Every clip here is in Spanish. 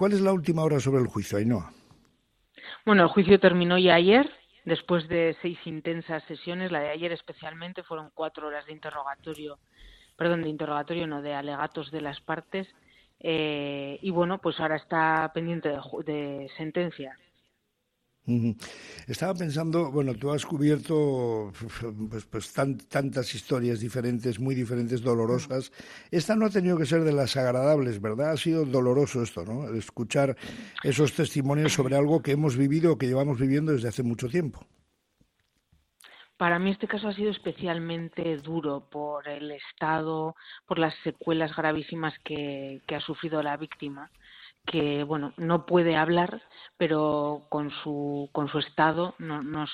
¿Cuál es la última hora sobre el juicio, Ainhoa? Bueno, el juicio terminó ya ayer, después de seis intensas sesiones. La de ayer especialmente fueron cuatro horas de interrogatorio, perdón, de interrogatorio, no, de alegatos de las partes. Eh, y bueno, pues ahora está pendiente de, de sentencia. Estaba pensando, bueno, tú has cubierto pues, pues tantas historias diferentes, muy diferentes, dolorosas. Esta no ha tenido que ser de las agradables, ¿verdad? Ha sido doloroso esto, ¿no? Escuchar esos testimonios sobre algo que hemos vivido o que llevamos viviendo desde hace mucho tiempo. Para mí este caso ha sido especialmente duro por el estado, por las secuelas gravísimas que ha sufrido la víctima que bueno no puede hablar pero con su con su estado nos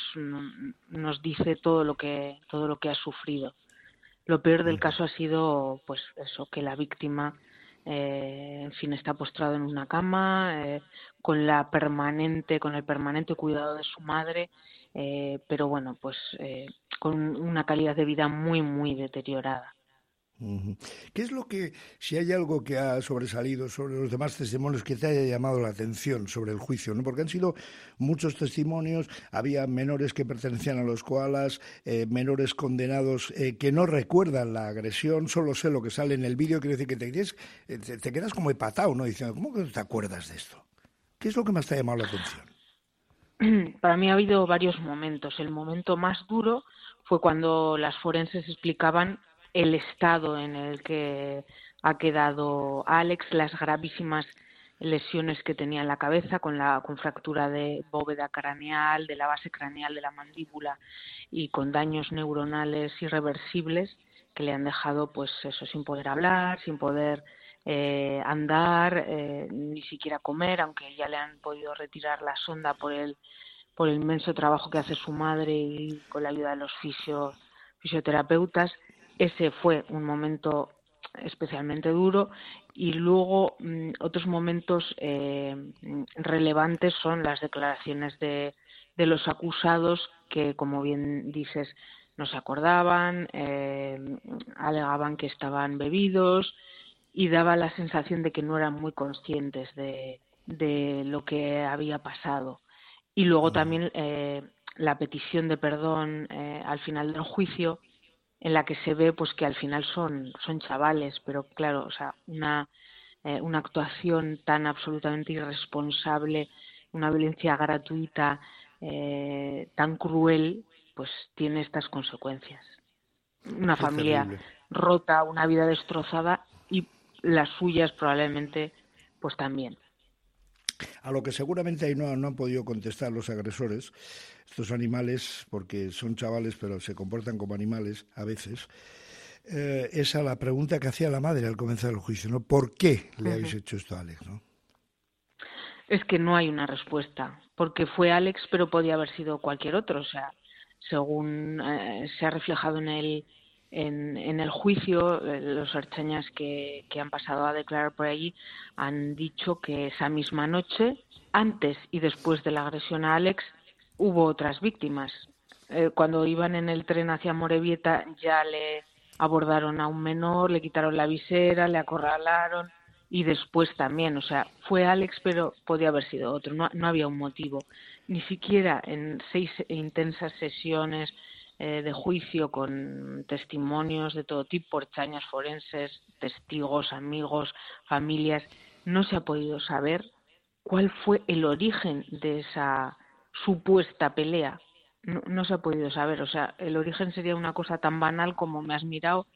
nos dice todo lo que todo lo que ha sufrido. Lo peor del caso ha sido pues eso que la víctima eh, en fin está postrado en una cama eh, con la permanente con el permanente cuidado de su madre eh, pero bueno pues con una calidad de vida muy muy deteriorada ¿Qué es lo que, si hay algo que ha sobresalido sobre los demás testimonios que te haya llamado la atención sobre el juicio? ¿no? Porque han sido muchos testimonios, había menores que pertenecían a los koalas, eh, menores condenados eh, que no recuerdan la agresión, solo sé lo que sale en el vídeo, quiere decir que te, eh, te, te quedas como hepatado, ¿no? Diciendo, ¿cómo que no te acuerdas de esto? ¿Qué es lo que más te ha llamado la atención? Para mí ha habido varios momentos. El momento más duro fue cuando las forenses explicaban el estado en el que ha quedado Alex, las gravísimas lesiones que tenía en la cabeza con la con fractura de bóveda craneal, de la base craneal de la mandíbula y con daños neuronales irreversibles que le han dejado pues eso sin poder hablar, sin poder eh, andar, eh, ni siquiera comer, aunque ya le han podido retirar la sonda por el por el inmenso trabajo que hace su madre y con la ayuda de los fisioterapeutas ese fue un momento especialmente duro y luego mm, otros momentos eh, relevantes son las declaraciones de, de, los acusados que, como bien dices, no se acordaban, eh, alegaban que estaban bebidos y daba la sensación de que no eran muy conscientes de, de lo que había pasado. Y luego también eh, la petición de perdón al final del juicio en la que se ve pues que al final son son chavales pero claro o sea una eh, una actuación tan absolutamente irresponsable una violencia gratuita eh, tan cruel pues tiene estas consecuencias. Una familia rota una vida destrozada y las suyas probablemente pues también a lo que seguramente ahí no, no han podido contestar los agresores estos animales, porque son chavales pero se comportan como animales a veces, eh, esa la pregunta que hacía la madre al comenzar el juicio, ¿no? ¿Por qué le habéis hecho esto a Alex, no? Es que no hay una respuesta, porque fue Alex, pero podía haber sido cualquier otro, o sea, según eh, se ha reflejado en el en, el juicio, eh, los archañas que, que han pasado a declarar por allí han dicho que esa misma noche, antes y después de la agresión a Alex, hubo otras víctimas. Eh, cuando iban en el tren hacia Morevieta ya le abordaron a un menor, le quitaron la visera, le acorralaron y después también, o sea, fue Alex, pero podía haber sido otro, no, no había un motivo. Ni siquiera en seis intensas sesiones eh, de juicio con testimonios de todo tipo, chañas forenses, testigos, amigos, familias, no se ha podido saber cuál fue el origen de esa supuesta pelea. No, se ha podido saber. O sea, el origen sería una cosa tan banal como me has mirado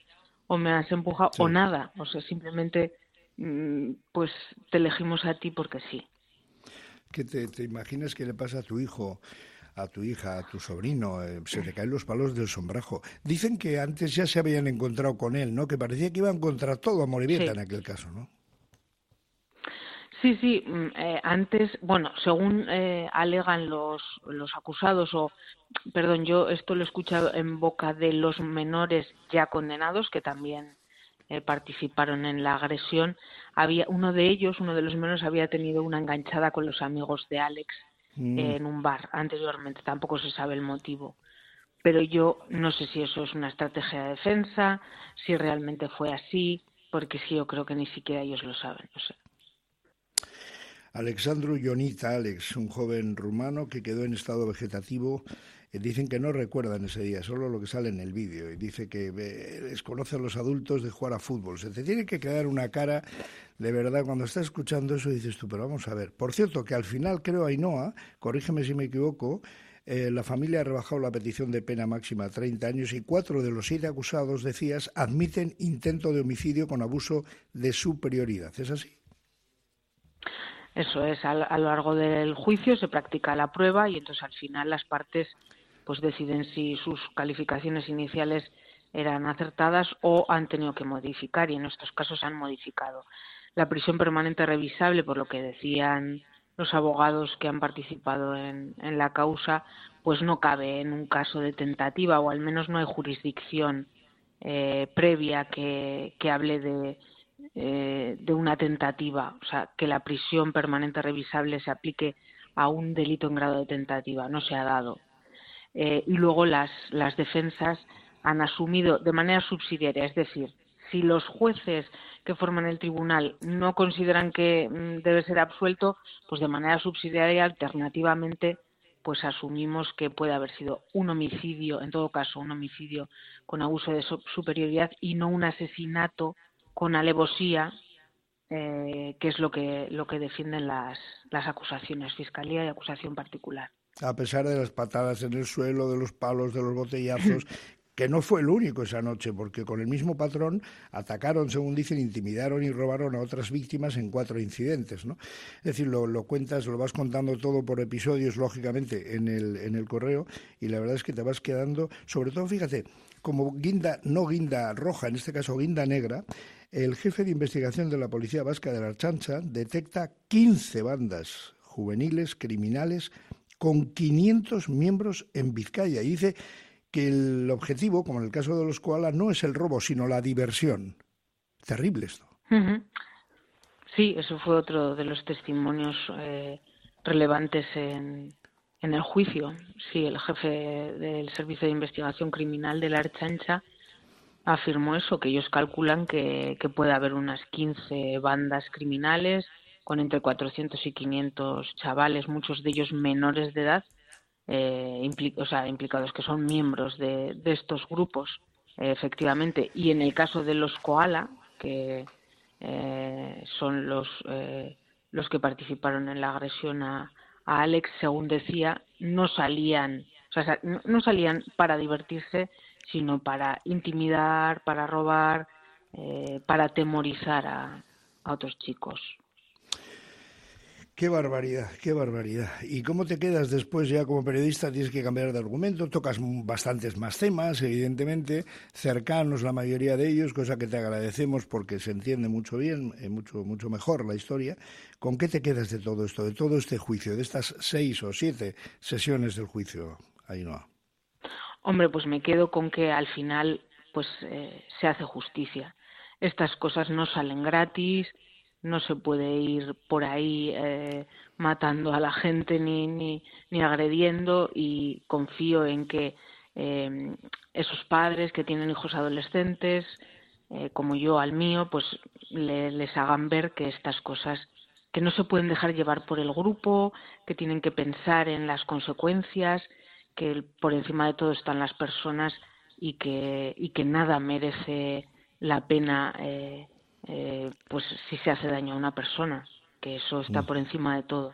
o me has empujado o nada. O sea, simplemente mm, pues te elegimos a ti porque sí. ¿Qué te, te imaginas que le pasa a tu hijo? A tu hija, a tu sobrino, eh, se le caen los palos del sombrajo. Dicen que antes ya se habían encontrado con él, ¿no? Que parecía que iban contra todo a Morivieta en aquel caso, ¿no? Sí, sí. Mm, eh, antes, bueno, según eh, alegan los, los acusados, o, perdón, yo esto lo he escuchado en boca de los menores ya condenados, que también eh, participaron en la agresión. Había uno de ellos, uno de los menores, había tenido una enganchada con los amigos de Alex mm. en un bar anteriormente. Tampoco se sabe el motivo. Pero yo no sé si eso es una estrategia de defensa, si realmente fue así, porque sí, yo creo que ni siquiera ellos lo saben. No sé. Alexandru Ionita, Alex, un joven rumano que quedó en estado vegetativo dicen que no recuerdan ese día, solo lo que sale en el vídeo. Y dice que desconoce a los adultos de jugar a fútbol. Se te tiene que quedar una cara, de verdad, cuando estás escuchando eso dices tú, pero vamos a ver. Por cierto, que al final creo, Ainhoa, corrígeme si me equivoco, eh, la familia ha rebajado la petición de pena máxima a 30 años y cuatro de los siete acusados, decías, admiten intento de homicidio con abuso de superioridad. ¿Es así? Eso es, a, lo largo del juicio se practica la prueba y entonces al final las partes pues deciden si sus calificaciones iniciales eran acertadas o han tenido que modificar y en estos casos han modificado. La prisión permanente revisable, por lo que decían los abogados que han participado en, la causa, pues no cabe en un caso de tentativa o al menos no hay jurisdicción eh, previa que, hable de, eh, de una tentativa, o sea, que la prisión permanente revisable se aplique a un delito en grado de tentativa. No se ha dado. Eh, y luego las, las defensas han asumido de manera subsidiaria, es decir, si los jueces que forman el tribunal no consideran que mm, debe ser absuelto, pues de manera subsidiaria, alternativamente, pues asumimos que puede haber sido un homicidio, en todo caso, un homicidio con abuso de superioridad y no un asesinato con alevosía, eh, que es lo que, lo que defienden las, las acusaciones, fiscalía y acusación particular. A pesar de las patadas en el suelo, de los palos, de los botellazos que no fue el único esa noche, porque con el mismo patrón atacaron, según dicen, intimidaron y robaron a otras víctimas en cuatro incidentes, ¿no? Es decir, lo, lo cuentas, lo vas contando todo por episodios, lógicamente, en el, en el correo, y la verdad es que te vas quedando, sobre todo, fíjate, como guinda, no guinda roja, en este caso guinda negra, el jefe de investigación de la Policía Vasca de la Chancha detecta 15 bandas juveniles criminales con 500 miembros en Vizcaya y dice que el objetivo, como en el caso de los koalas, no es el robo, sino la diversión. Terrible esto. Sí, eso fue otro de los testimonios eh, relevantes en, en el juicio. Sí, el jefe del Servicio de Investigación Criminal de la Archancha afirmó eso, que ellos calculan que, puede haber unas 15 bandas criminales con entre 400 y 500 chavales, muchos de ellos menores de edad, eh, o sea, implicados que son miembros de, estos grupos, efectivamente. Y en el caso de los koala, que eh, son los, eh, los que participaron en la agresión a, Alex, según decía, no salían, o sea, no, salían para divertirse, sino para intimidar, para robar, eh, para atemorizar a otros chicos. Qué barbaridad, qué barbaridad. ¿Y cómo te quedas después ya como periodista? Tienes que cambiar de argumento, tocas bastantes más temas, evidentemente, cercanos la mayoría de ellos, cosa que te agradecemos porque se entiende mucho bien, eh, mucho, mucho mejor la historia. ¿Con qué te quedas de todo esto, de todo este juicio, de estas seis o siete sesiones del juicio, Ainhoa? Hombre, pues me quedo con que al final pues eh, se hace justicia. Estas cosas no salen gratis, no se puede ir por ahí eh, matando a la gente ni, ni, ni, agrediendo y confío en que eh, esos padres que tienen hijos adolescentes, eh, como yo al mío, pues les hagan ver que estas cosas que no se pueden dejar llevar por el grupo, que tienen que pensar en las consecuencias, que por encima de todo están las personas y que, y que nada merece la pena eh, eh, pues si se hace daño a una persona, que eso está mm. por encima de todo.